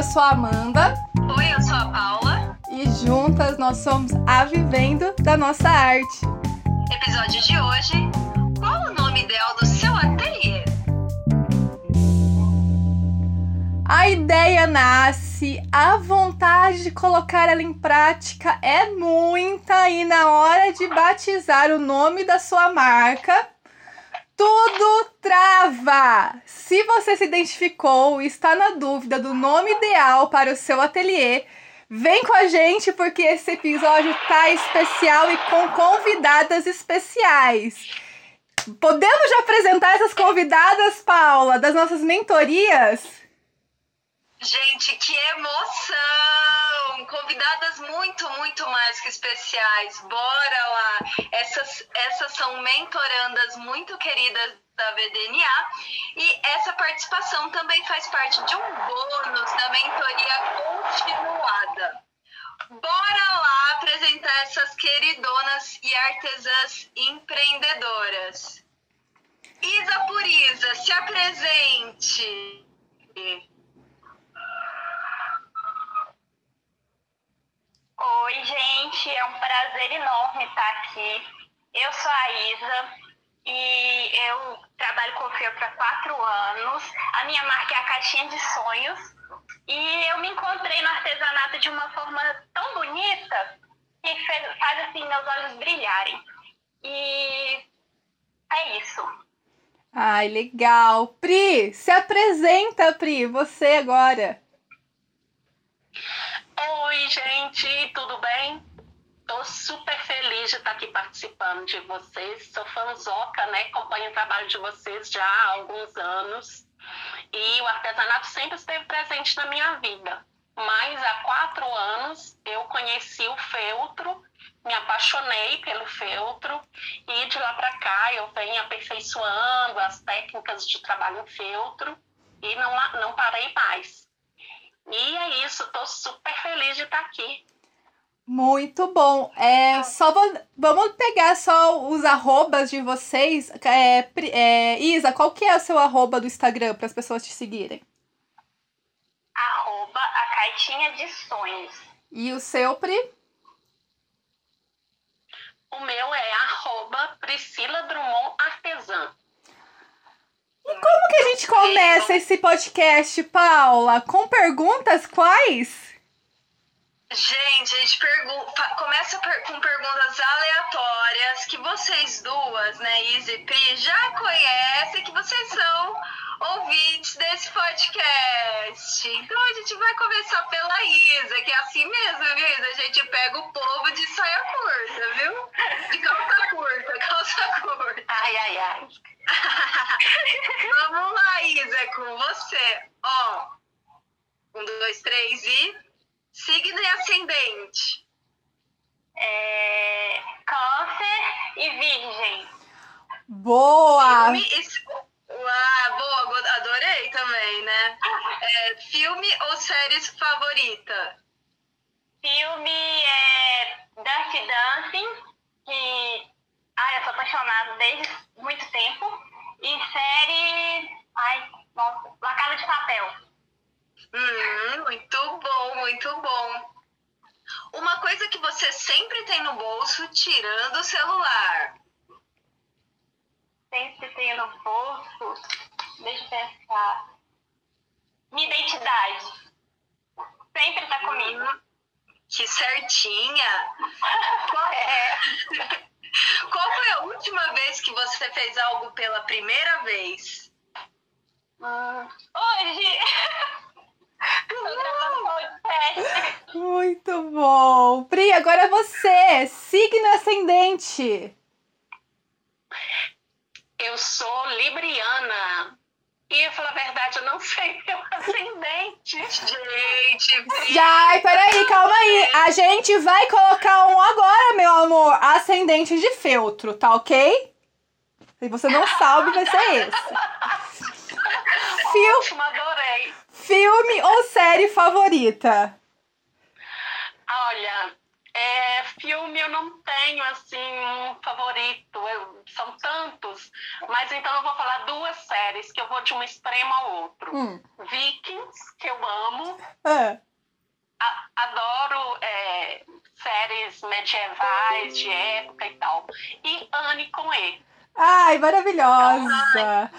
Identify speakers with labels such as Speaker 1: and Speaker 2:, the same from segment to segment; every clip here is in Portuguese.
Speaker 1: eu sou a Amanda.
Speaker 2: Oi, eu sou a Paula.
Speaker 1: E juntas nós somos a Vivendo da Nossa Arte.
Speaker 2: Episódio de hoje: Qual o nome ideal do seu ateliê?
Speaker 1: A ideia nasce, a vontade de colocar ela em prática é muita e na hora de batizar o nome da sua marca, tudo trava! Se você se identificou e está na dúvida do nome ideal para o seu ateliê, vem com a gente porque esse episódio tá especial e com convidadas especiais. Podemos já apresentar essas convidadas, Paula, das nossas mentorias?
Speaker 2: Gente, que emoção! Convidadas muito, muito mais que especiais. Bora lá! Essas, essas são mentorandas muito queridas da VDNA e essa participação também faz parte de um bônus da mentoria continuada. Bora lá apresentar essas queridonas e artesãs empreendedoras. Isa por Isa, se apresente!
Speaker 3: Oi, gente, é um prazer enorme estar aqui. Eu sou a Isa e eu trabalho com feltro há quatro anos. A minha marca é a Caixinha de Sonhos e eu me encontrei no artesanato de uma forma tão bonita que fez, faz assim meus olhos brilharem. E é isso.
Speaker 1: Ai, legal. Pri, se apresenta, Pri, você agora.
Speaker 4: Oi, gente, tudo bem? Tô super feliz de estar aqui participando de vocês. Sou fanzoca, né? Acompanho o trabalho de vocês já há alguns anos. E o artesanato sempre esteve presente na minha vida. Mas há quatro anos eu conheci o feltro, me apaixonei pelo feltro e de lá para cá eu venho aperfeiçoando as técnicas de trabalho em feltro e não, não parei mais. E é isso, estou super feliz de estar aqui.
Speaker 1: Muito bom. É, só vou, vamos pegar só os arrobas de vocês. É, é, Isa, qual que é o seu arroba do Instagram para as pessoas te seguirem?
Speaker 3: Arroba a caixinha de sonhos.
Speaker 1: E o seu, Pri?
Speaker 4: O meu é arroba Priscila Drummond Artesã.
Speaker 1: Como que a gente começa esse podcast, Paula? Com perguntas quais?
Speaker 2: Gente, a gente pergunta, começa per com perguntas aleatórias que vocês duas, né, Izzy e Pri, já conhecem, que vocês são ouvintes desse podcast. Então a gente vai começar pela Isa, que é assim mesmo, viu, Isa? A gente pega o povo de saia curta, viu? De calça curta, calça curta.
Speaker 3: Ai, ai, ai.
Speaker 2: Vamos lá, Isa, com você. Ó, um, dois, três e. Signo e ascendente.
Speaker 3: É... Câncer e Virgem.
Speaker 1: Boa!
Speaker 2: Filme e... Ah, boa, adorei também, né? É, filme ou séries favorita?
Speaker 3: Filme é Dirty Dancing, que ai, eu sou apaixonada desde muito tempo. E série. Ai, nossa, La Casa de Papel.
Speaker 2: Hum, muito bom, muito bom. Uma coisa que você sempre tem no bolso, tirando o celular.
Speaker 3: Sempre tenho no bolso. Deixa eu pensar. Minha identidade. Sempre tá comigo. Hum,
Speaker 2: que certinha. Qual é? Qual foi a última vez que você fez algo pela primeira vez?
Speaker 3: Hum, hoje.
Speaker 1: Muito bom. Pri, agora você. Signo ascendente.
Speaker 4: Eu sou libriana. E, falar a verdade, eu não sei meu ascendente.
Speaker 2: Gente,
Speaker 1: Ai, peraí, calma aí. A gente vai colocar um agora, meu amor. Ascendente de feltro, tá ok? Se você não sabe, vai ser esse.
Speaker 4: Fil... Ótimo, adorei.
Speaker 1: Filme ou série favorita?
Speaker 4: Olha, é, filme eu não tenho assim um favorito, eu, são tantos, mas então eu vou falar duas séries que eu vou de um extremo ao outro.
Speaker 1: Hum.
Speaker 4: Vikings, que eu amo,
Speaker 1: É.
Speaker 4: a- adoro é, séries medievais de época e tal. E Anne com E.
Speaker 1: Ai, maravilhosa!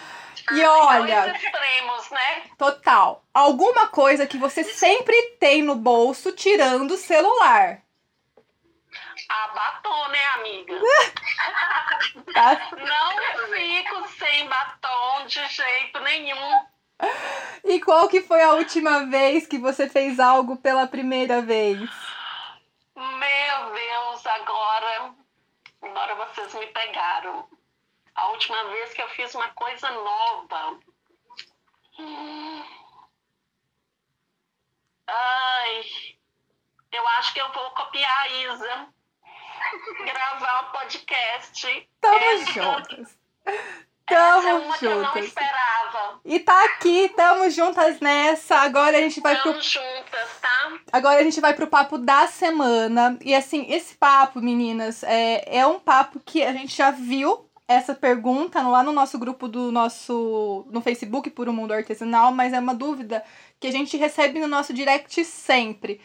Speaker 1: E
Speaker 4: Dois
Speaker 1: olha,
Speaker 4: extremos, né?
Speaker 1: total. Alguma coisa que você sempre tem no bolso tirando o celular.
Speaker 4: A batom, né, amiga? Não fico sem batom de jeito nenhum.
Speaker 1: E qual que foi a última vez que você fez algo pela primeira vez?
Speaker 4: Meu Deus, agora, agora vocês me pegaram. A última vez que eu fiz uma coisa nova. Hum. Ai, eu acho que eu vou copiar a Isa. Gravar um podcast.
Speaker 1: Tamo
Speaker 4: Essa-
Speaker 1: juntas.
Speaker 4: É
Speaker 1: Tamo
Speaker 4: uma que eu não
Speaker 1: juntas.
Speaker 4: esperava.
Speaker 1: E tá aqui, tamo juntas nessa. Agora a gente vai pro
Speaker 4: Estamos juntas, tá?
Speaker 1: Agora a gente vai pro papo da semana. E assim, esse papo, meninas, é, é um papo que a gente já viu essa pergunta lá no nosso grupo do nosso. no Facebook por um mundo artesanal, mas é uma dúvida que a gente recebe no nosso direct sempre.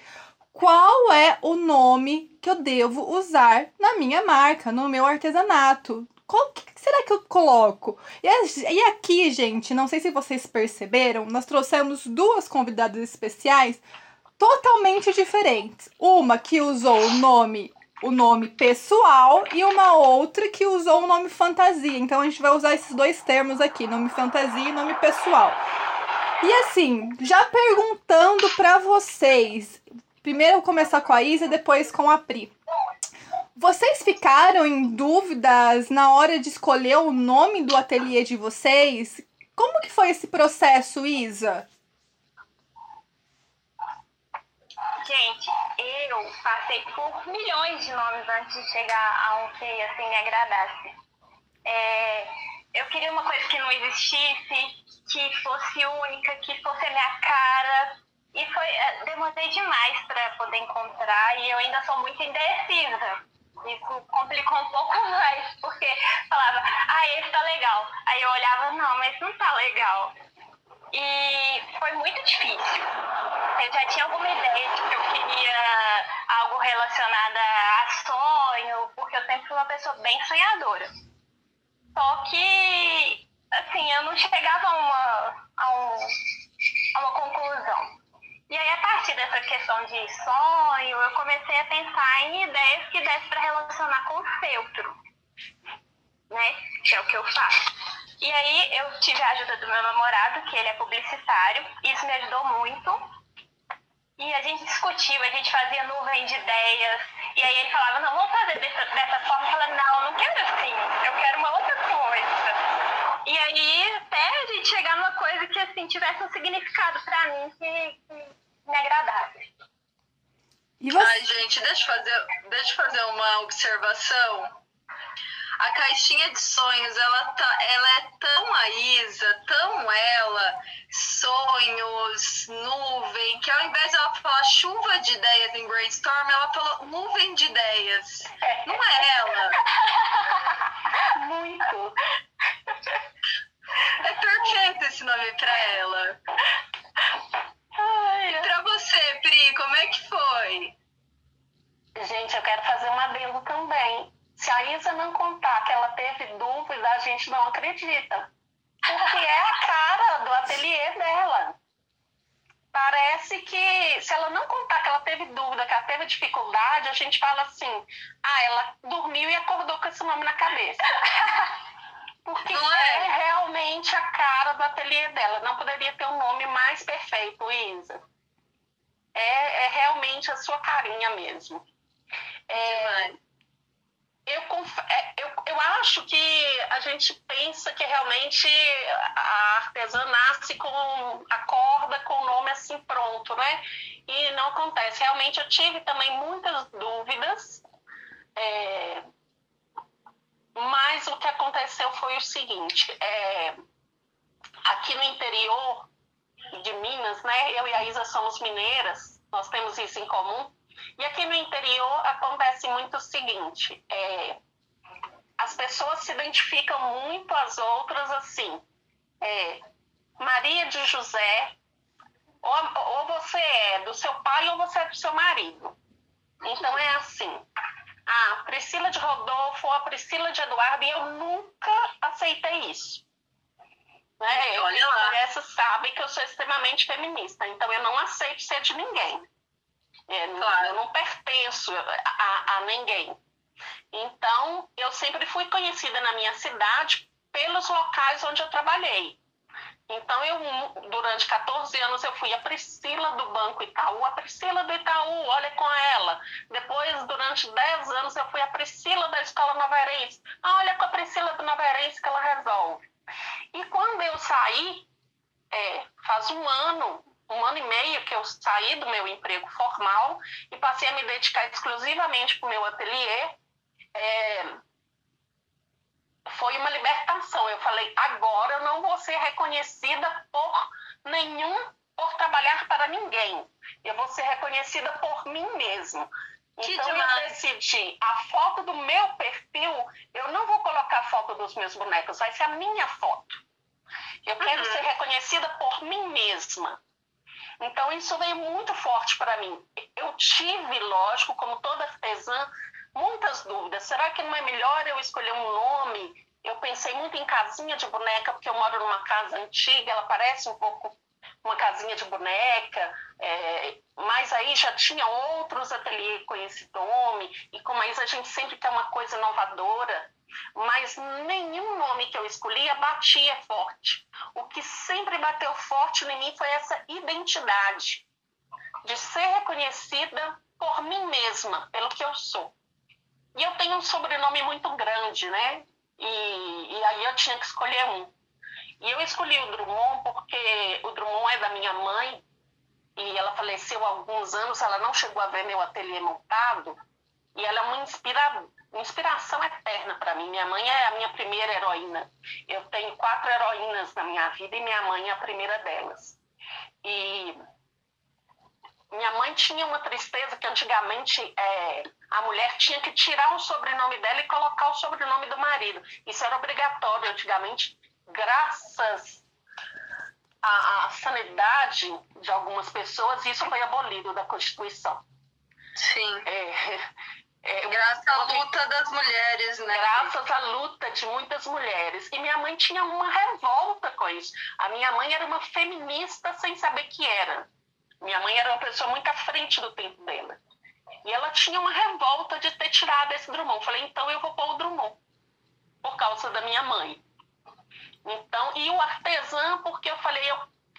Speaker 1: Qual é o nome que eu devo usar na minha marca, no meu artesanato? Qual que será que eu coloco? E, aqui, gente, não sei se vocês perceberam, nós trouxemos duas convidadas especiais totalmente diferentes. Uma que usou o nome o nome pessoal e uma outra que usou o nome fantasia. Então a gente vai usar esses dois termos aqui, nome fantasia e nome pessoal. E assim, já perguntando pra vocês, primeiro eu vou começar com a Isa, depois com a Pri. Vocês ficaram em dúvidas na hora de escolher o nome do ateliê de vocês? Como que foi esse processo, Isa?
Speaker 3: Gente, eu passei por milhões de nomes antes de chegar a um que assim me agradasse. É, eu queria uma coisa que não existisse, que fosse única, que fosse a minha cara. E foi, é, demorei demais para poder encontrar e eu ainda sou muito indecisa. Isso complicou um pouco mais, porque falava, ah, esse tá legal. Aí eu olhava, não, mas não tá legal. E foi muito difícil. Eu já tinha alguma ideia de que eu queria algo relacionado a sonho, porque eu sempre fui uma pessoa bem sonhadora. Só que, assim, eu não chegava a uma, a um- a uma conclusão. E aí, a partir dessa questão de sonho, eu comecei a pensar em ideias que desse para relacionar com feltro, né? Que é o que eu faço. E aí, eu tive a ajuda do meu namorado, que ele é publicitário, isso me ajudou muito. E a gente discutiu, a gente fazia nuvem de ideias. E aí ele falava, não, vamos fazer dessa, dessa forma. Eu falava, não, não quero assim, eu quero uma outra coisa. E aí até a gente chegar numa coisa que assim, tivesse um significado pra mim que, que me agradasse.
Speaker 1: E você?
Speaker 2: Ai, gente, deixa eu fazer, deixa eu fazer uma observação. A caixinha de sonhos, ela, tá, ela é tão a Isa, tão ela, sonhos, nuvem, que ao invés de ela falar chuva de ideias em brainstorm, ela falou nuvem de ideias. Não é ela.
Speaker 3: Muito.
Speaker 2: É perfeito esse nome pra ela. Você, Pri, como é que foi?
Speaker 4: Gente, eu quero fazer um adendo também. Se a Isa não contar que ela teve dúvida, a gente não acredita. Porque é a cara do ateliê dela. Parece que se ela não contar que ela teve dúvida, que ela teve dificuldade, a gente fala assim: ah, ela dormiu e acordou com esse nome na cabeça. Porque
Speaker 2: é?
Speaker 4: é realmente a cara do ateliê dela. Não poderia ter um nome mais perfeito, Isa. É, é realmente a sua carinha mesmo. É, eu, é, eu, eu acho que a gente pensa que realmente a artesã nasce com a corda com o nome assim pronto, né? E não acontece. Realmente eu tive também muitas dúvidas, é, mas o que aconteceu foi o seguinte: é, aqui no interior de Minas, né? Eu e a Isa somos mineiras, nós temos isso em comum. E aqui no interior acontece muito o seguinte: é, as pessoas se identificam muito as outras assim. É, Maria de José, ou, ou você é do seu pai ou você é do seu marido. Então é assim. A Priscila de Rodolfo a Priscila de Eduardo, e eu nunca aceitei isso. Né? Eu, Olha lá. Essa sabe que eu sou extremamente feminista, então eu não aceito ser de ninguém. É, claro. Eu não pertenço a, a ninguém. Então, eu sempre fui conhecida na minha cidade pelos locais onde eu trabalhei. Então, eu, durante 14 anos, eu fui a Priscila do Banco Itaú, a Priscila do Itaú, olha com ela. Depois, durante 10 anos, eu fui a Priscila da Escola Noverense. Ah, olha com a Priscila do Noverense que ela resolve. E quando eu saí, é, faz um ano, um ano e meio que eu saí do meu emprego formal e passei a me dedicar exclusivamente para o meu ateliê, é, foi uma libertação. Eu falei, agora eu não vou ser reconhecida por nenhum, por trabalhar para ninguém. Eu vou ser reconhecida por mim mesmo. Que então demais. eu decidi, a foto do meu perfil, eu não vou colocar a foto dos meus bonecos, vai ser a minha foto. Eu quero uhum. ser reconhecida por mim mesma. Então isso veio muito forte para mim. Eu tive, lógico, como toda artesã, muitas dúvidas. Será que não é melhor eu escolher um nome? Eu pensei muito em casinha de boneca, porque eu moro numa casa antiga, ela parece um pouco uma casinha de boneca, é, mas aí já tinha outros ateliês com esse nome, e como a Isa, a gente sempre quer uma coisa inovadora, mas nenhum nome que eu escolhia batia forte. O que sempre bateu forte em mim foi essa identidade, de ser reconhecida por mim mesma, pelo que eu sou. E eu tenho um sobrenome muito grande, né? E, e aí eu tinha que escolher um. E eu escolhi o Drummond porque o Drummond é da minha mãe e ela faleceu há alguns anos, ela não chegou a ver meu ateliê montado e ela é uma, inspira, uma inspiração eterna para mim. Minha mãe é a minha primeira heroína. Eu tenho quatro heroínas na minha vida e minha mãe é a primeira delas. E minha mãe tinha uma tristeza que antigamente é, a mulher tinha que tirar o sobrenome dela e colocar o sobrenome do marido. Isso era obrigatório antigamente graças à, à sanidade de algumas pessoas, isso foi abolido da Constituição.
Speaker 2: Sim. É, é, graças à luta das mulheres, né?
Speaker 4: Graças à luta de muitas mulheres. E minha mãe tinha uma revolta com isso. A minha mãe era uma feminista sem saber que era. Minha mãe era uma pessoa muito à frente do tempo dela. E ela tinha uma revolta de ter tirado esse Drummond. Falei, então eu vou pôr o Drummond. Por causa da minha mãe. Então, e o artesã, porque eu falei, eu,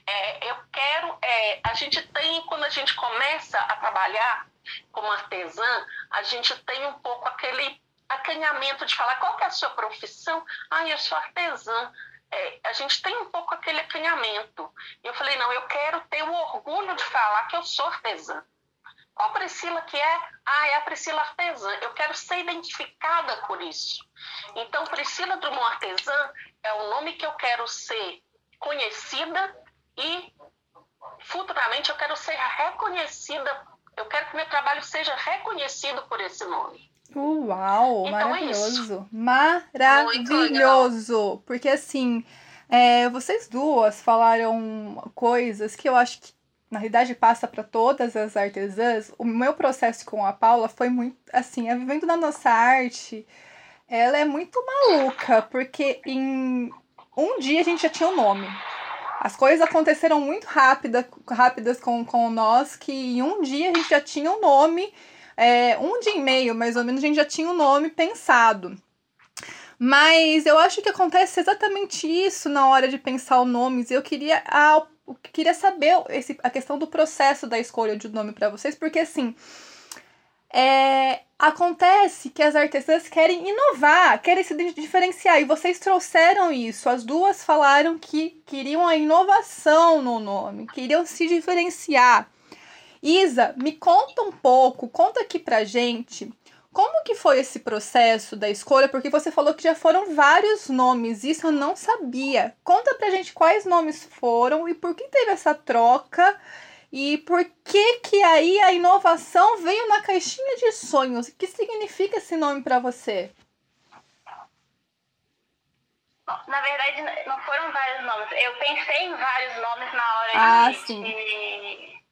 Speaker 4: é, eu quero. É, a gente tem, quando a gente começa a trabalhar como artesã, a gente tem um pouco aquele acanhamento de falar qual é a sua profissão. Ah, eu sou artesã. É, a gente tem um pouco aquele acanhamento. Eu falei, não, eu quero ter o orgulho de falar que eu sou artesã. Qual Priscila que é? Ah, é a Priscila artesã. Eu quero ser identificada por isso. Então, Priscila Drummond Artesã é o nome que eu quero ser conhecida e futuramente eu quero ser reconhecida. Eu quero que meu trabalho seja reconhecido por esse nome.
Speaker 1: Uau, então é maravilhoso. É maravilhoso. Porque assim, é, vocês duas falaram coisas que eu acho que na realidade passa para todas as artesãs. O meu processo com a Paula foi muito assim, é vivendo na nossa arte, ela é muito maluca, porque em um dia a gente já tinha o um nome. As coisas aconteceram muito rápida, rápidas com, com nós, que em um dia a gente já tinha um nome, é, um dia e meio mais ou menos, a gente já tinha um nome pensado. Mas eu acho que acontece exatamente isso na hora de pensar os nomes. Eu queria, a, eu queria saber esse, a questão do processo da escolha de nome para vocês, porque assim. É, acontece que as artesãs querem inovar, querem se diferenciar, e vocês trouxeram isso. As duas falaram que queriam a inovação no nome, queriam se diferenciar. Isa, me conta um pouco, conta aqui pra gente como que foi esse processo da escolha? Porque você falou que já foram vários nomes, isso eu não sabia. Conta pra gente quais nomes foram e por que teve essa troca E por que que aí a inovação veio na caixinha de sonhos? O que significa esse nome para você?
Speaker 3: Na verdade, não foram vários nomes. Eu pensei em vários nomes na hora
Speaker 1: ah,
Speaker 3: de,
Speaker 1: sim.
Speaker 3: de...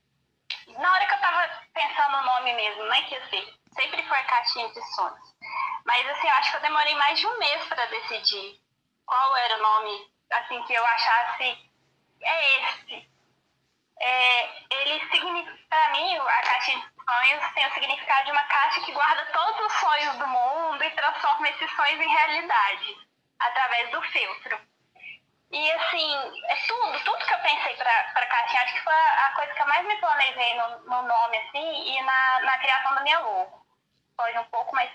Speaker 3: Na hora que eu tava pensando no nome mesmo, né? Que assim, sempre foi caixinha de sonhos. Mas assim, eu acho que eu demorei mais de um mês para decidir qual era o nome, assim, que eu achasse é esse. É, ele significa, para mim, a caixinha de sonhos tem o significado de uma caixa que guarda todos os sonhos do mundo e transforma esses sonhos em realidade através do filtro. E assim, é tudo, tudo que eu pensei para a caixinha, acho que foi a, coisa que eu mais me planejei no, no nome, assim, e na, na criação da minha logo. Pode um pouco, mas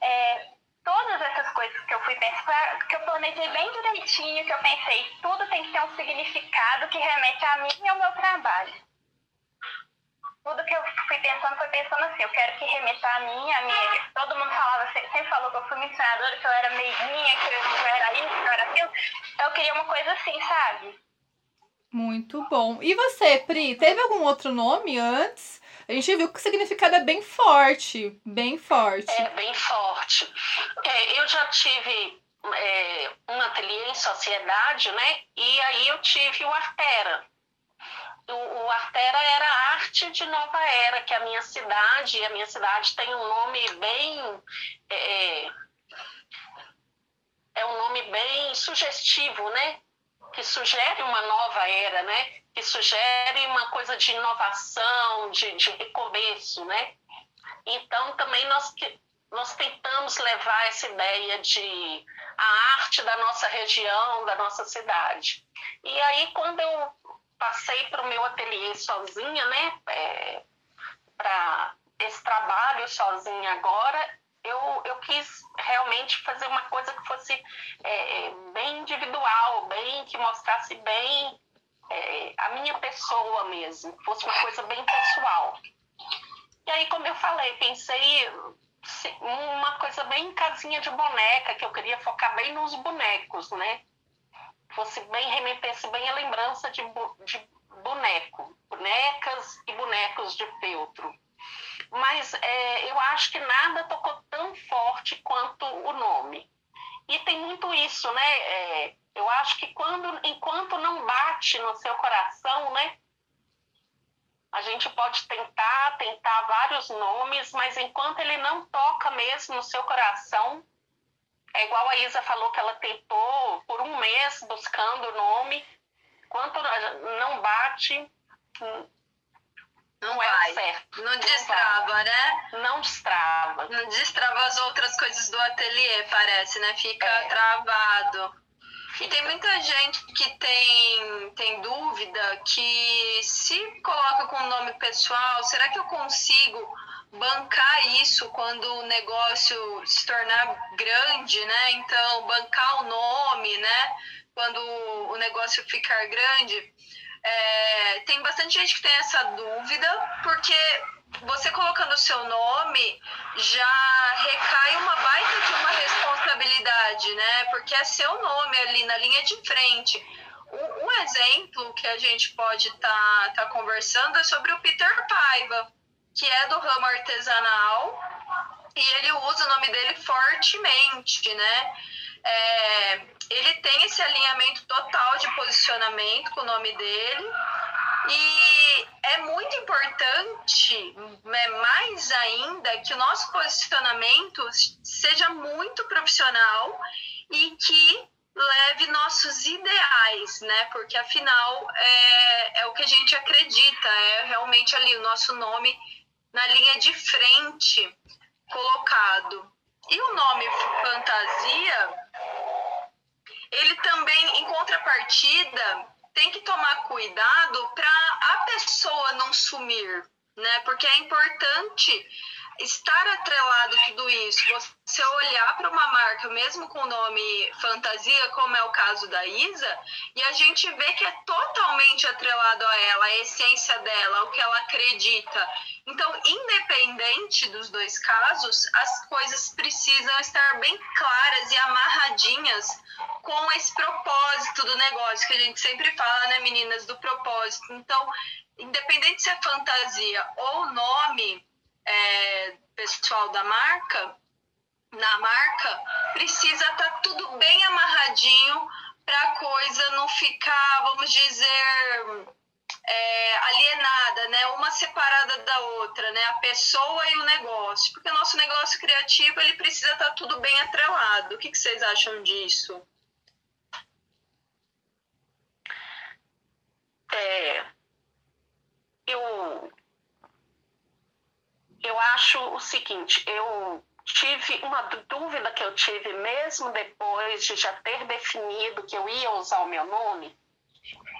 Speaker 3: é, todas essas coisas que eu fui pensar, que eu planejei bem direitinho, que eu pensei, tudo tem que ter um significado que remete a mim e ao meu trabalho tudo que eu fui pensando foi pensando assim, eu quero que remeta a mim, a minha. Todo mundo falava, sempre falou que eu fui missionadora, que eu era meiguinha, que eu era isso, que eu era aquilo. Então eu queria uma coisa assim, sabe?
Speaker 1: Muito bom. E você, Pri, teve algum outro nome antes? A gente viu que o significado é bem forte, bem forte.
Speaker 4: É, bem forte. É, eu já tive é, um ateliê em sociedade, né? E aí eu tive o Artera o, o Artera era arte de nova era, que a minha cidade, a minha cidade tem um nome bem. É, é, é um nome bem sugestivo, né? Que sugere uma nova era, né? Que sugere uma coisa de inovação, de, de recomeço, né? Então, também nós, nós tentamos levar essa ideia de a arte da nossa região, da nossa cidade. E aí, quando eu passei para o meu ateliê sozinha, né? É, para esse trabalho sozinha agora, eu, eu quis realmente fazer uma coisa que fosse é, bem individual, bem que mostrasse bem é, a minha pessoa mesmo, fosse uma coisa bem pessoal. E aí, como eu falei, pensei uma coisa bem casinha de boneca, que eu queria focar bem nos bonecos, né? fosse bem, remetesse bem a lembrança de, de boneco, bonecas e bonecos de feltro. Mas é, eu acho que nada tocou tão forte quanto o nome. E tem muito isso, né? É, eu acho que quando, enquanto não bate no seu coração, né? A gente pode tentar, tentar vários nomes, mas enquanto ele não toca mesmo no seu coração, é igual a Isa falou que ela tentou por um mês buscando o nome. Quanto não bate,
Speaker 2: não, é certo. Não destrava, não né?
Speaker 4: Não destrava.
Speaker 2: Não destrava as outras coisas do ateliê, parece, né? Fica é. travado. E tem muita gente que tem, tem dúvida que se coloca com nome pessoal, será que eu consigo bancar isso quando o negócio se tornar grande, né? Então, bancar o nome, né? Quando o negócio ficar grande. É, tem bastante gente que tem essa dúvida, porque você colocando o seu nome já recai uma baita de uma responsabilidade, né? Porque é seu nome ali na linha de frente. Um, exemplo que a gente pode estar tá, tá conversando é sobre o Peter Paiva que é do ramo artesanal, e ele usa o nome dele fortemente, né? É, ele tem esse alinhamento total de posicionamento com o nome dele. E é muito importante, né, mais ainda, que o nosso posicionamento seja muito profissional e que leve nossos ideais, né? Porque afinal é, é o que a gente acredita, é realmente ali o nosso nome na linha de frente colocado. E o nome fantasia, ele também, em contrapartida, tem que tomar cuidado para a pessoa não sumir, né? Porque é importante estar atrelado tudo isso, você olhar para uma marca, mesmo com nome fantasia, como é o caso da Isa, e a gente vê que é totalmente atrelado a ela, a essência dela, o que ela acredita. Então, independente dos dois casos, as coisas precisam estar bem claras e amarradinhas com esse propósito do negócio, que a gente sempre fala, né, meninas, do propósito. Então, independente se é fantasia ou nome, é, pessoal da marca, na marca, precisa estar tá tudo bem amarradinho para a coisa não ficar, vamos dizer, é, alienada, né? Uma separada da outra, né? A pessoa e o negócio. Porque o nosso negócio criativo ele precisa estar tá tudo bem atrelado. O que, que vocês acham disso?
Speaker 4: É, eu eu acho o seguinte, eu tive uma dúvida que eu tive mesmo depois de já ter definido que eu ia usar o meu nome,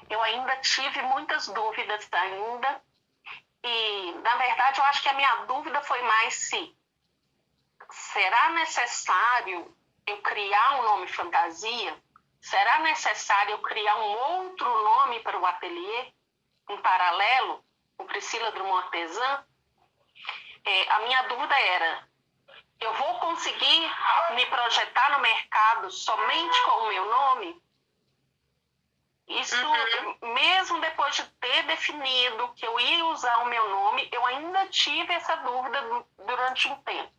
Speaker 4: eu ainda tive muitas dúvidas ainda e na verdade eu acho que a minha dúvida foi mais se será necessário eu criar um nome fantasia? Será necessário eu criar um outro nome para o ateliê, em paralelo, o Priscila Drummond Artesã? É, a minha dúvida era: eu vou conseguir me projetar no mercado somente com o meu nome? Isso, uhum. mesmo depois de ter definido que eu ia usar o meu nome, eu ainda tive essa dúvida durante um tempo.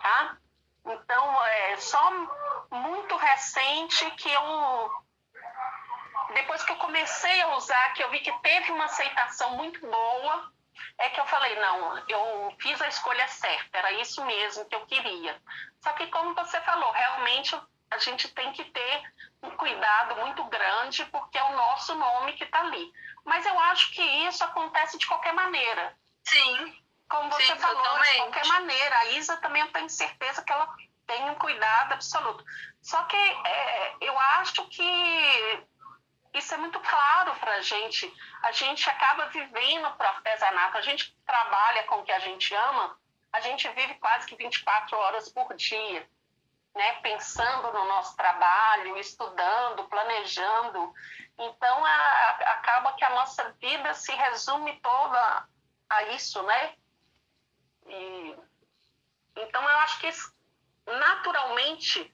Speaker 4: Tá? Então, é só muito recente que eu. Depois que eu comecei a usar, que eu vi que teve uma aceitação muito boa, é que eu falei, não, eu fiz a escolha certa, era isso mesmo que eu queria. Só que, como você falou, realmente a gente tem que ter um cuidado muito grande, porque é o nosso nome que está ali. Mas eu acho que isso acontece de qualquer maneira.
Speaker 2: Sim.
Speaker 4: Como você
Speaker 2: Sim,
Speaker 4: falou,
Speaker 2: totalmente.
Speaker 4: de qualquer maneira. A Isa também eu tenho certeza que ela tem um cuidado absoluto. Só que é, eu acho que isso é muito claro para a gente. A gente acaba vivendo para artesanato, a gente trabalha com o que a gente ama, a gente vive quase que 24 horas por dia, né? pensando no nosso trabalho, estudando, planejando. Então, a, a, acaba que a nossa vida se resume toda a isso, né? E, então, eu acho que naturalmente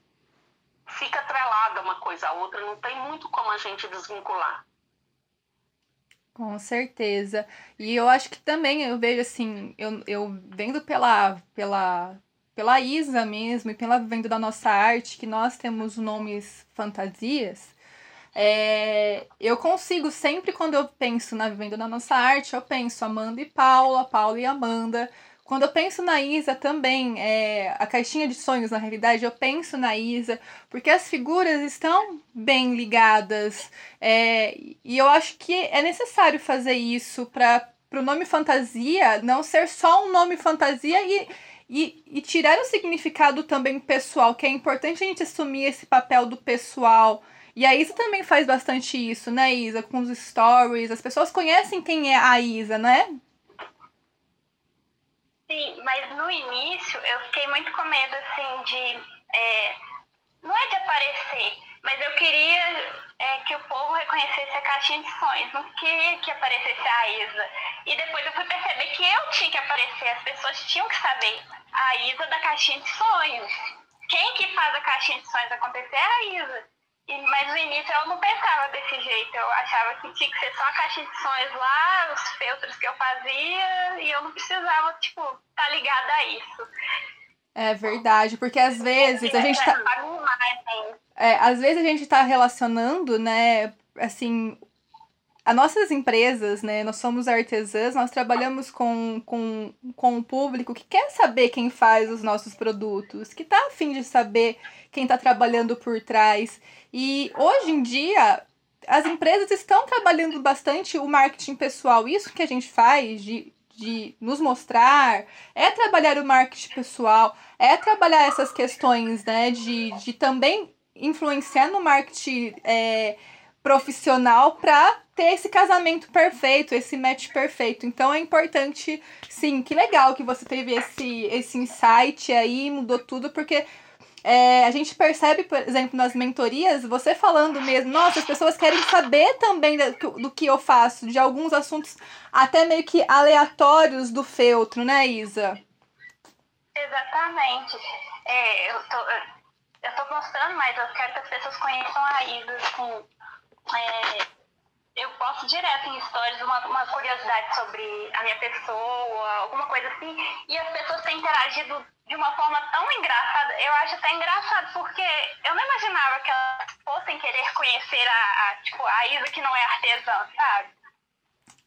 Speaker 4: fica atrelada uma coisa à outra, não tem muito como a gente desvincular.
Speaker 1: Com certeza. E eu acho que também eu vejo assim, eu, eu vendo pela, pela, pela Isa mesmo e pela vendo da nossa arte, que nós temos nomes fantasias, é, eu consigo sempre quando eu penso na venda da nossa arte, eu penso Amanda e Paula, Paula e Amanda, quando eu penso na Isa também, é, a caixinha de sonhos, na realidade, eu penso na Isa, porque as figuras estão bem ligadas. É, e eu acho que é necessário fazer isso para o nome fantasia não ser só um nome fantasia e, e, e tirar o significado também pessoal, que é importante a gente assumir esse papel do pessoal. E a Isa também faz bastante isso, né, Isa? Com os stories. As pessoas conhecem quem é a Isa, né?
Speaker 3: Sim, mas no início eu fiquei muito com medo, assim, de. É, não é de aparecer, mas eu queria é, que o povo reconhecesse a caixinha de sonhos, não queria que aparecesse a Isa. E depois eu fui perceber que eu tinha que aparecer, as pessoas tinham que saber a Isa da caixinha de sonhos. Quem que faz a caixinha de sonhos acontecer é a Isa. E, mas no início eu não pensava desse jeito. Eu achava que tinha que ser só a caixa de sons lá, os feltros que eu fazia, e eu não precisava, tipo, estar tá ligada a isso.
Speaker 1: É verdade, porque às vezes a gente tá. É, às vezes a gente tá relacionando, né, assim, as nossas empresas, né, nós somos artesãs, nós trabalhamos com, com, com o público que quer saber quem faz os nossos produtos, que tá afim de saber quem está trabalhando por trás. E hoje em dia, as empresas estão trabalhando bastante o marketing pessoal. Isso que a gente faz de, de nos mostrar é trabalhar o marketing pessoal, é trabalhar essas questões, né? De, de também influenciar no marketing. É, profissional para ter esse casamento perfeito, esse match perfeito. Então é importante, sim, que legal que você teve esse, esse insight aí, mudou tudo, porque é, a gente percebe, por exemplo, nas mentorias, você falando mesmo, nossa, as pessoas querem saber também do, do que eu faço, de alguns assuntos até meio que aleatórios do feltro, né, Isa?
Speaker 3: Exatamente. É, eu, tô, eu tô mostrando, mas eu quero que as pessoas conheçam a Isa, assim, é, eu posto direto em stories uma, uma curiosidade sobre a minha pessoa, alguma coisa assim, e as pessoas têm interagido de uma forma tão engraçada. Eu acho até engraçado, porque eu não imaginava que elas fossem querer conhecer a, a tipo, a Isa que não é artesã, sabe?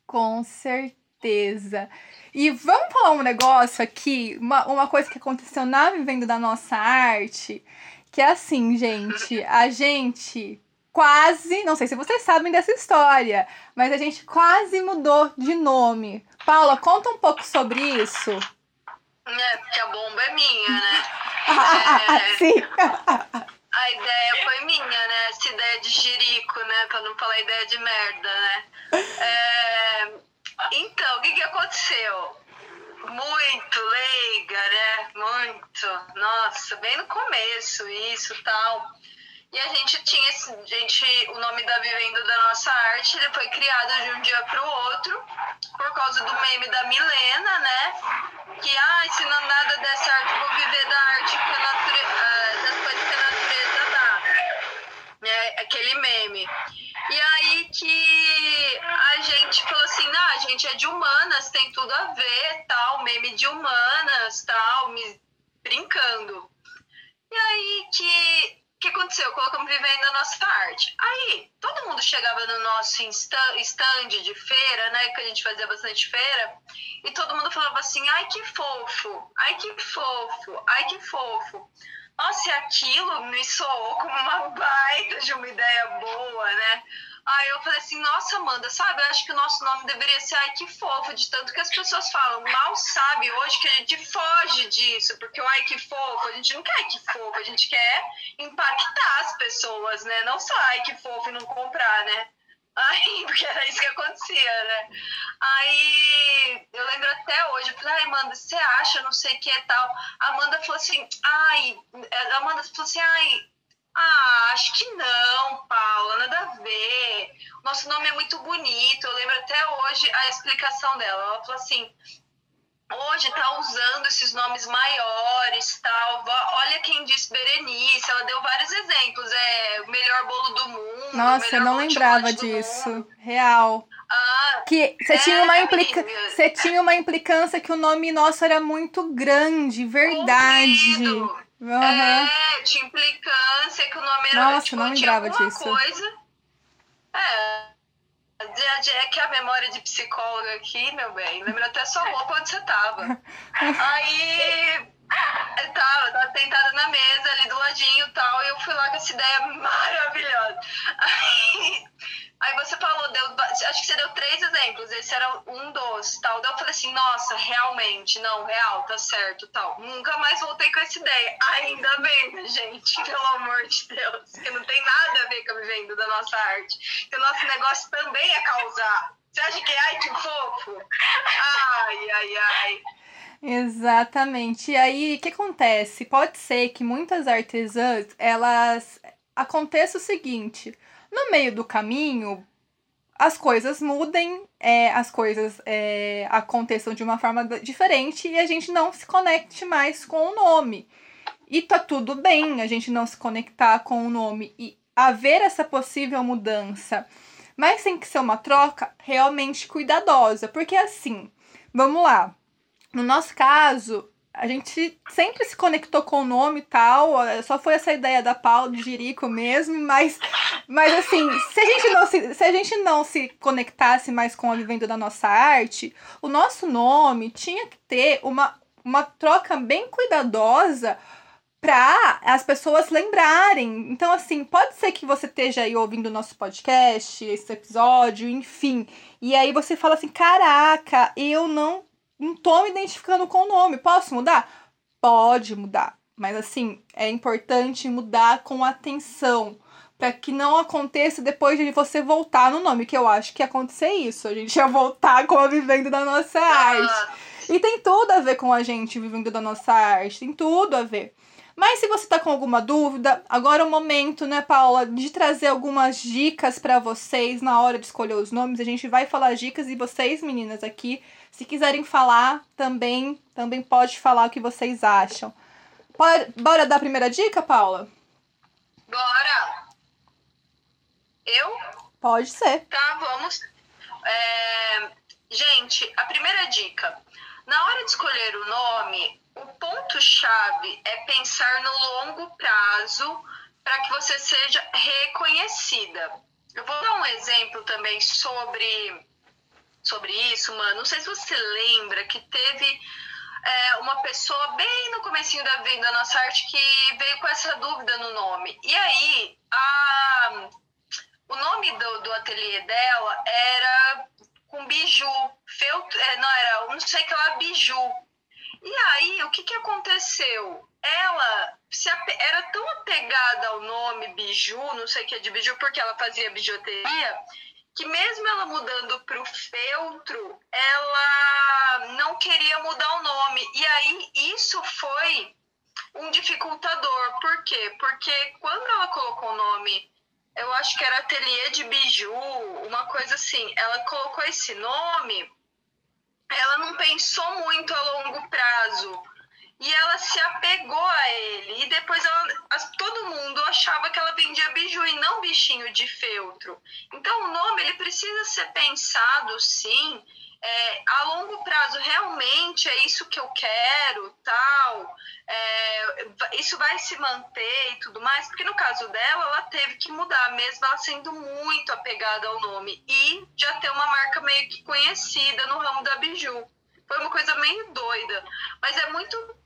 Speaker 1: Com certeza. E vamos falar um negócio aqui, uma, uma coisa que aconteceu na Vivendo da Nossa Arte, que é assim, gente, a gente quase, não sei se vocês sabem dessa história, mas a gente quase mudou de nome. Paula, conta um pouco sobre isso.
Speaker 2: É, porque a bomba é minha, né?
Speaker 1: é, Sim.
Speaker 2: a ideia foi minha, né? Essa ideia de jirico, né? Pra não falar ideia de merda, né? É, então, o que, que aconteceu? Muito leiga, né? Muito. Nossa, bem no começo, isso tal. E a gente tinha esse, gente, o nome da Vivendo da Nossa Arte, ele foi criado de um dia para o outro, por causa do meme da Milena, né? Que, ah, se não nada der certo, vou viver da arte que a natureza, uh, das coisas que a natureza dá. É, aquele meme. E aí que a gente falou assim, ah, a gente é de humanas, tem tudo a ver, tal, meme de humanas, tal, me brincando. E aí que que aconteceu? Colocamos vivendo a nossa arte. Aí, todo mundo chegava no nosso stand de feira, né? Que a gente fazia bastante feira, e todo mundo falava assim: ai que fofo, ai que fofo, ai que fofo. Nossa, e aquilo me soou como uma baita de uma ideia boa, né? Aí eu falei assim, nossa, Amanda, sabe? Eu acho que o nosso nome deveria ser Ai que fofo, de tanto que as pessoas falam. Mal sabe hoje que a gente foge disso, porque o Ai que fofo, a gente não quer que fofo, a gente quer impactar as pessoas, né? Não só Ai que fofo e não comprar, né? Aí, porque era isso que acontecia, né? Aí eu lembro até hoje, eu falei, ai, Amanda, você acha, não sei o que é tal. A Amanda falou assim, ai, a Amanda falou assim, ai, ah, acho que não, Paula, nada a ver. Nosso nome é muito bonito. Eu lembro até hoje a explicação dela. Ela falou assim: hoje tá usando esses nomes maiores, tal. Olha quem disse Berenice. Ela deu vários exemplos. É o melhor bolo do mundo.
Speaker 1: Nossa, eu não lembrava disso. Real.
Speaker 2: Ah,
Speaker 1: que você é, tinha uma implica... você tinha uma implicância que o nome nosso era muito grande, verdade.
Speaker 2: Comprido. Uhum. É, tinha implicância, que o nome era
Speaker 1: Nossa,
Speaker 2: tipo,
Speaker 1: não lembrava disso.
Speaker 2: coisa. É. É que a memória de psicóloga aqui, meu bem, lembra até sua roupa onde você tava. Aí tava, tava sentada na mesa ali do ladinho e tal, e eu fui lá com essa ideia maravilhosa. Aí acho que você deu três exemplos, esse era um dos, tal. Daí eu falei assim, nossa, realmente, não, real, tá certo, tal. Nunca mais voltei com essa ideia. Ainda bem, né, gente? Pelo amor de Deus. Que não tem nada a ver com a vivendo da nossa arte. Que o nosso negócio também é causar. Você acha que, ai, que fofo? Ai, ai, ai.
Speaker 1: Exatamente. E aí, o que acontece? Pode ser que muitas artesãs, elas... Aconteça o seguinte no meio do caminho, as coisas mudem, é, as coisas é, aconteçam de uma forma diferente e a gente não se conecte mais com o nome. E tá tudo bem a gente não se conectar com o nome e haver essa possível mudança. Mas tem que ser uma troca realmente cuidadosa, porque assim, vamos lá. No nosso caso, a gente sempre se conectou com o nome e tal, só foi essa ideia da Paula de Jerico mesmo, mas, mas assim, se a, gente não se, se a gente não se conectasse mais com a vivenda da nossa arte, o nosso nome tinha que ter uma, uma troca bem cuidadosa para as pessoas lembrarem. Então, assim, pode ser que você esteja aí ouvindo o nosso podcast, esse episódio, enfim, e aí você fala assim: caraca, eu não não tô me identificando com o nome. Posso mudar? Pode mudar. Mas assim, é importante mudar com atenção. para que não aconteça depois de você voltar no nome, que eu acho que ia acontecer isso. A gente ia voltar com a vivendo da nossa arte. E tem tudo a ver com a gente vivendo da nossa arte, tem tudo a ver. Mas se você tá com alguma dúvida, agora é o momento, né, Paula, de trazer algumas dicas para vocês na hora de escolher os nomes. A gente vai falar dicas e vocês, meninas, aqui, se quiserem falar, também, também pode falar o que vocês acham. Bora, bora dar a primeira dica, Paula?
Speaker 2: Bora! Eu?
Speaker 1: Pode ser.
Speaker 2: Tá, vamos. É... Gente, a primeira dica. Na hora de escolher o nome, o ponto-chave é pensar no longo prazo para que você seja reconhecida. Eu vou dar um exemplo também sobre, sobre isso, mano. Não sei se você lembra que teve é, uma pessoa bem no comecinho da vida da nossa arte que veio com essa dúvida no nome. E aí, a, o nome do, do ateliê dela era com biju. Feltro, é, não, era não sei que lá, biju. E aí, o que, que aconteceu? Ela se era tão apegada ao nome Biju, não sei o que é de Biju, porque ela fazia bijuteria, que mesmo ela mudando para o feltro, ela não queria mudar o nome. E aí, isso foi um dificultador. Por quê? Porque quando ela colocou o nome, eu acho que era Ateliê de Biju, uma coisa assim, ela colocou esse nome ela não pensou muito a longo prazo e ela se apegou a ele. E depois ela, todo mundo achava que ela vendia biju e não bichinho de feltro. Então o nome ele precisa ser pensado, sim, é, a longo prazo realmente é isso que eu quero, tal, é, isso vai se manter e tudo mais, porque no caso dela, ela teve que mudar, mesmo ela sendo muito apegada ao nome e já ter uma marca meio que conhecida no ramo da biju. Foi uma coisa meio doida, mas é muito,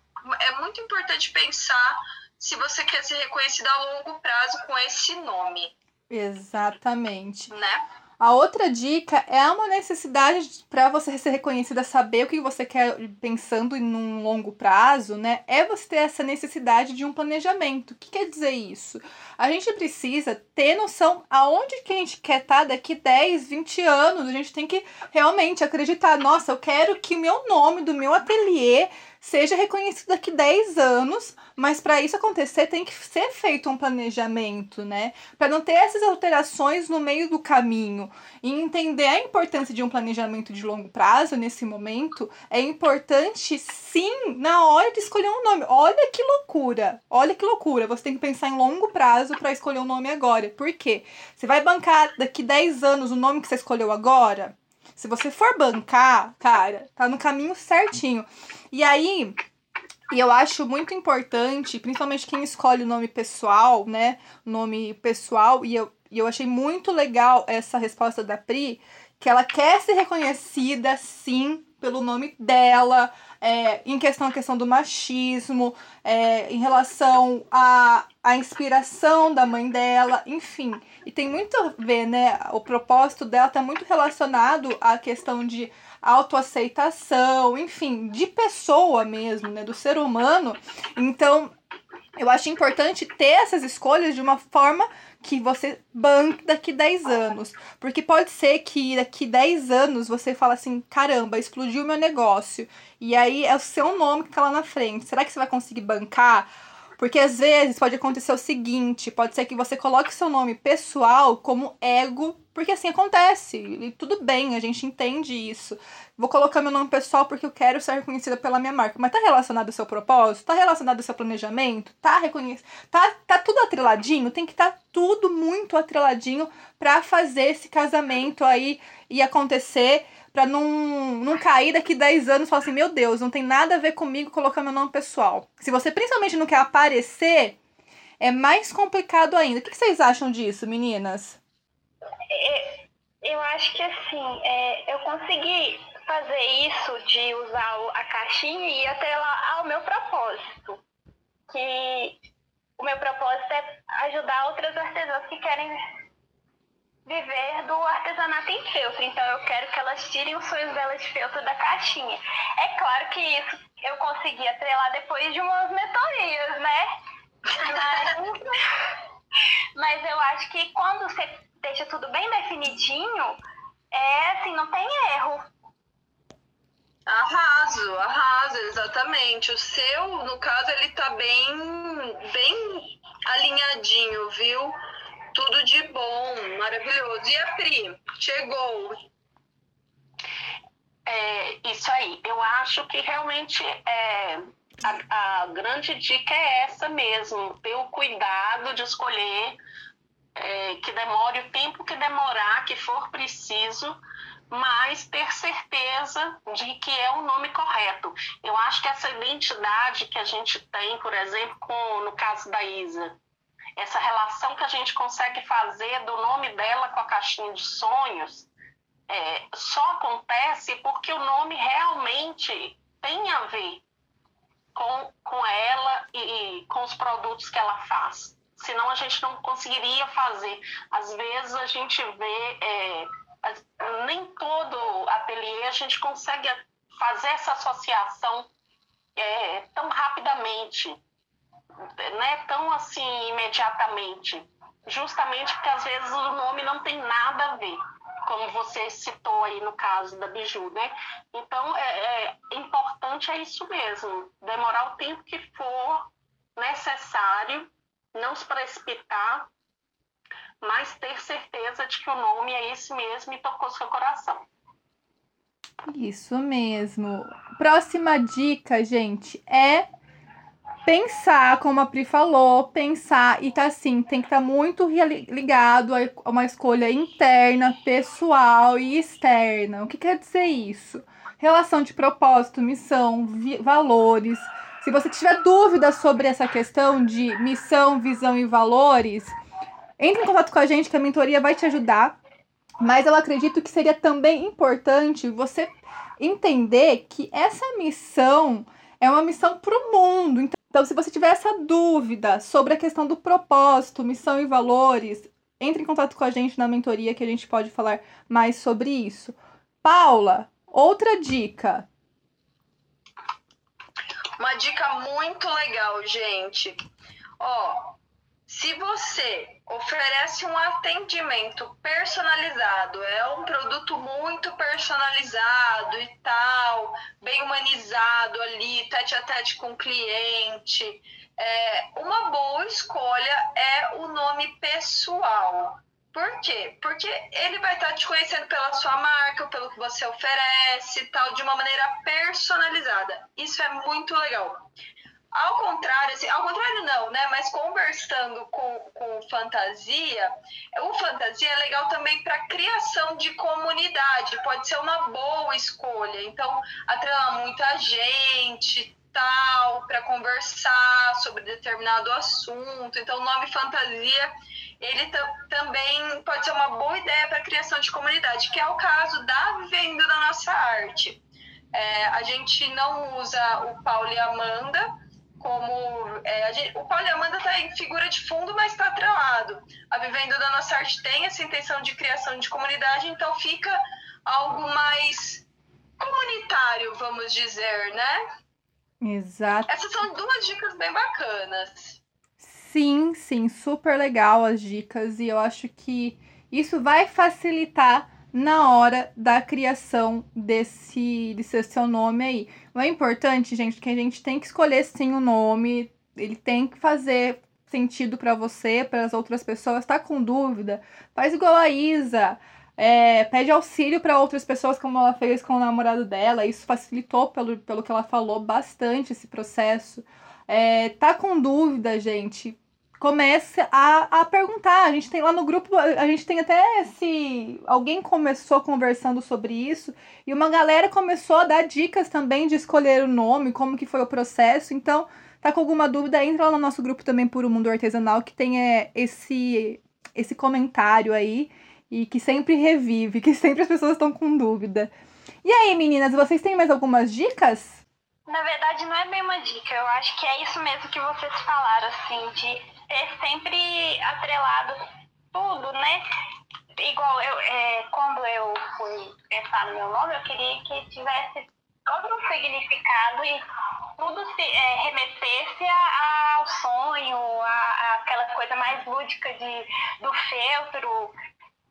Speaker 2: é muito importante pensar se você quer ser reconhecida a longo prazo com esse nome.
Speaker 1: Exatamente.
Speaker 2: Né?
Speaker 1: A outra dica é uma necessidade para você ser reconhecida, saber o que você quer pensando em um longo prazo, né? É você ter essa necessidade de um planejamento. O que quer dizer isso? A gente precisa ter noção aonde que a gente quer estar tá daqui 10, 20 anos. A gente tem que realmente acreditar, nossa, eu quero que o meu nome do meu ateliê seja reconhecido daqui 10 anos, mas para isso acontecer tem que ser feito um planejamento, né? Para não ter essas alterações no meio do caminho e entender a importância de um planejamento de longo prazo nesse momento, é importante sim na hora de escolher um nome. Olha que loucura! Olha que loucura! Você tem que pensar em longo prazo para escolher um nome agora. Por quê? Você vai bancar daqui 10 anos o nome que você escolheu agora? Se você for bancar, cara, tá no caminho certinho. E aí, e eu acho muito importante, principalmente quem escolhe o nome pessoal, né? Nome pessoal, e eu, e eu achei muito legal essa resposta da Pri, que ela quer ser reconhecida, sim, pelo nome dela, é, em questão a questão do machismo, é, em relação à, à inspiração da mãe dela, enfim. E tem muito a ver, né? O propósito dela está muito relacionado à questão de autoaceitação, enfim, de pessoa mesmo, né, do ser humano. Então, eu acho importante ter essas escolhas de uma forma que você banque daqui 10 anos. Porque pode ser que daqui 10 anos você fala assim: caramba, explodiu meu negócio. E aí é o seu nome que tá lá na frente. Será que você vai conseguir bancar? Porque às vezes pode acontecer o seguinte: pode ser que você coloque seu nome pessoal como ego porque assim acontece, e tudo bem, a gente entende isso. Vou colocar meu nome pessoal porque eu quero ser reconhecida pela minha marca. Mas tá relacionado ao seu propósito? Tá relacionado ao seu planejamento? Tá reconhecido? Tá, tá tudo atreladinho? Tem que estar tá tudo muito atreladinho para fazer esse casamento aí e acontecer. Pra não, não cair daqui 10 anos e falar assim, meu Deus, não tem nada a ver comigo colocar meu nome pessoal. Se você principalmente não quer aparecer, é mais complicado ainda. O que vocês acham disso, meninas?
Speaker 3: É, eu acho que assim, é, eu consegui fazer isso de usar a caixinha e atrelar ao meu propósito. Que o meu propósito é ajudar outras artesãs que querem viver do artesanato em feltro. Então eu quero que elas tirem os sonhos delas de feltro da caixinha. É claro que isso eu consegui atrelar depois de umas mentorias, né? Mas Mas eu acho que quando você deixa tudo bem definidinho, é assim, não tem erro.
Speaker 2: Arraso, arraso, exatamente. O seu, no caso, ele tá bem, bem alinhadinho, viu? Tudo de bom, maravilhoso. E a Pri, chegou.
Speaker 4: É, isso aí. Eu acho que realmente é, a, a grande dica é essa mesmo, ter o cuidado de escolher é, que demore o tempo que demorar, que for preciso, mas ter certeza de que é o nome correto. Eu acho que essa identidade que a gente tem, por exemplo, com, no caso da Isa, essa relação que a gente consegue fazer do nome dela com a caixinha de sonhos, é, só acontece porque o nome realmente tem a ver com, com ela e, e com os produtos que ela faz. Senão a gente não conseguiria fazer. Às vezes a gente vê, é, nem todo ateliê a gente consegue fazer essa associação é, tão rapidamente, né? tão assim imediatamente. Justamente porque às vezes o nome não tem nada a ver como você citou aí no caso da Biju, né? Então, é, é importante é isso mesmo, demorar o tempo que for necessário, não se precipitar, mas ter certeza de que o nome é esse mesmo e tocou seu coração.
Speaker 1: Isso mesmo. Próxima dica, gente, é pensar, como a Pri falou, pensar e tá assim, tem que estar tá muito ligado a uma escolha interna, pessoal e externa. O que quer dizer isso? Relação de propósito, missão, valores. Se você tiver dúvidas sobre essa questão de missão, visão e valores, entre em contato com a gente que a mentoria vai te ajudar. Mas eu acredito que seria também importante você entender que essa missão é uma missão para o mundo. Então, então, se você tiver essa dúvida sobre a questão do propósito, missão e valores, entre em contato com a gente na mentoria que a gente pode falar mais sobre isso. Paula, outra dica.
Speaker 2: Uma dica muito legal, gente. Ó, se você oferece um atendimento personalizado, é um produto muito personalizado e tal, bem humanizado ali, tete a tete com o cliente, é, uma boa escolha é o nome pessoal. Por quê? Porque ele vai estar te conhecendo pela sua marca, pelo que você oferece, tal, de uma maneira personalizada. Isso é muito legal. Ao contrário, assim, ao contrário não, né? Mas conversando com, com fantasia, o fantasia é legal também para criação de comunidade, pode ser uma boa escolha. Então, atrelar muita gente, tal, para conversar sobre determinado assunto. Então, o nome fantasia, ele também pode ser uma boa ideia para criação de comunidade, que é o caso da Vivendo da Nossa Arte. É, a gente não usa o Paulo e Amanda, como é, gente, o Paulo e Amanda está em figura de fundo, mas está atrelado. A Vivendo da Nossa Arte tem essa intenção de criação de comunidade, então fica algo mais comunitário, vamos dizer, né?
Speaker 1: Exato.
Speaker 2: Essas são duas dicas bem bacanas.
Speaker 1: Sim, sim, super legal as dicas e eu acho que isso vai facilitar na hora da criação desse, desse seu nome aí. O é importante, gente, que a gente tem que escolher sim o nome, ele tem que fazer sentido para você, para as outras pessoas. Tá com dúvida? Faz igual a Isa. É, pede auxílio para outras pessoas, como ela fez com o namorado dela. Isso facilitou, pelo, pelo que ela falou, bastante esse processo. É, tá com dúvida, gente? Comece a, a perguntar. A gente tem lá no grupo, a gente tem até se alguém começou conversando sobre isso e uma galera começou a dar dicas também de escolher o nome, como que foi o processo. Então, tá com alguma dúvida, entra lá no nosso grupo também por o Mundo Artesanal que tem é, esse esse comentário aí e que sempre revive, que sempre as pessoas estão com dúvida. E aí, meninas, vocês têm mais algumas dicas?
Speaker 3: Na verdade, não é bem uma dica. Eu acho que é isso mesmo que vocês falaram, assim, de ter sempre atrelado tudo, né? Igual eu, é, quando eu fui pensar no meu nome, eu queria que tivesse todo um significado e tudo se é, remetesse ao sonho, a, a, aquela coisa mais lúdica de, do feltro.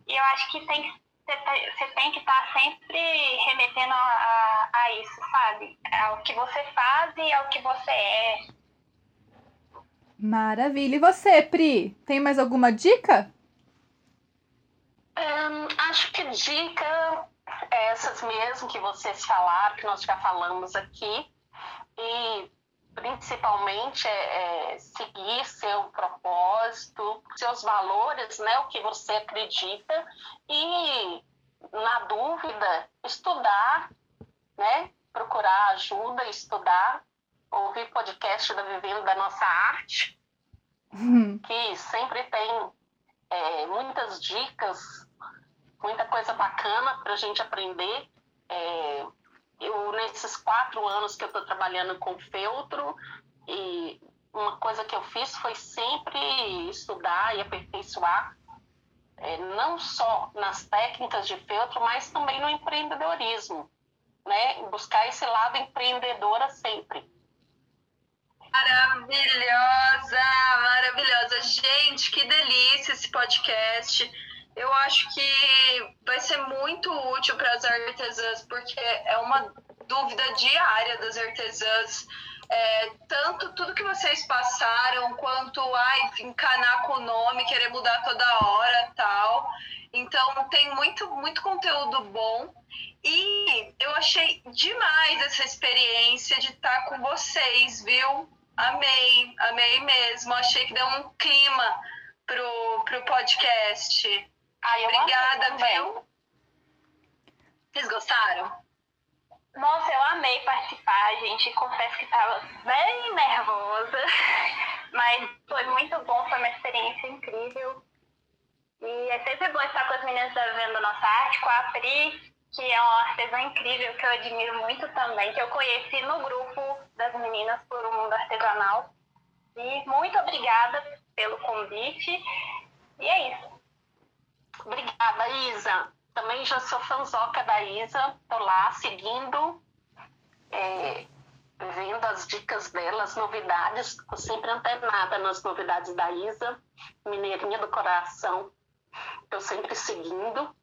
Speaker 3: E eu acho que tem que você tem que estar tá sempre remetendo a, a, a, isso, sabe? Ao que você faz e ao que você é.
Speaker 1: Maravilha. E você, Pri? Tem mais alguma dica?
Speaker 4: Um, acho que dica é essas mesmo que vocês falaram, que nós já falamos aqui. E principalmente é, é, seguir seu propósito, seus valores, né, o que você acredita e na dúvida estudar, né, procurar ajuda, estudar, ouvir podcast da Vivendo da Nossa Arte, uhum. que sempre tem é, muitas dicas, muita coisa bacana para a gente aprender. É, eu nesses quatro anos que eu estou trabalhando com feltro e uma coisa que eu fiz foi sempre estudar e aperfeiçoar é, não só nas técnicas de feltro, mas também no empreendedorismo, né? Buscar esse lado empreendedora sempre.
Speaker 2: Maravilhosa, maravilhosa. Gente, que delícia esse podcast. Eu acho que vai ser muito útil para as artesãs, porque é uma dúvida diária das artesãs. É, tanto tudo que vocês passaram, quanto ai, encanar com o nome, querer mudar toda hora tal. Então tem muito, muito conteúdo bom. E eu achei demais essa experiência de estar com vocês, viu? Amei, amei mesmo. Achei que deu um clima pro, pro podcast.
Speaker 3: Ai,
Speaker 2: Obrigada, viu? Vocês gostaram?
Speaker 3: Nossa, eu amei participar, gente. Confesso que estava bem nervosa, mas foi muito bom, foi uma experiência incrível. E é sempre bom estar com as meninas da Venda Nossa Arte, com a Pri, que é uma artesã incrível, que eu admiro muito também, que eu conheci no grupo das meninas por um mundo artesanal. E muito obrigada pelo convite. E é isso.
Speaker 4: Obrigada, Isa. Também já sou fanzoca da Isa, tô lá seguindo, é, vendo as dicas dela, as novidades, tô sempre antenada nas novidades da Isa, mineirinha do coração, tô sempre seguindo.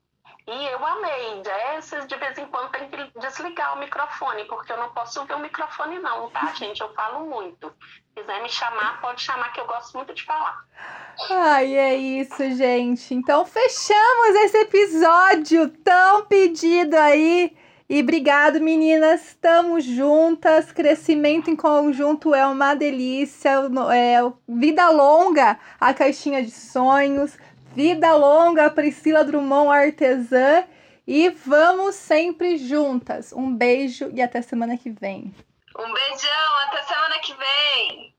Speaker 4: E eu amei. Jess, de vez em quando tem que desligar o microfone, porque eu não posso ouvir o microfone, não, tá, gente? Eu falo muito. Se quiser me chamar, pode chamar, que eu gosto muito de falar.
Speaker 1: Ai, é isso, gente. Então fechamos esse episódio tão pedido aí. E obrigado, meninas. Estamos juntas. Crescimento em conjunto é uma delícia. É vida longa a caixinha de sonhos. Vida longa, Priscila Drummond artesã. E vamos sempre juntas. Um beijo e até semana que vem.
Speaker 2: Um beijão, até semana que vem.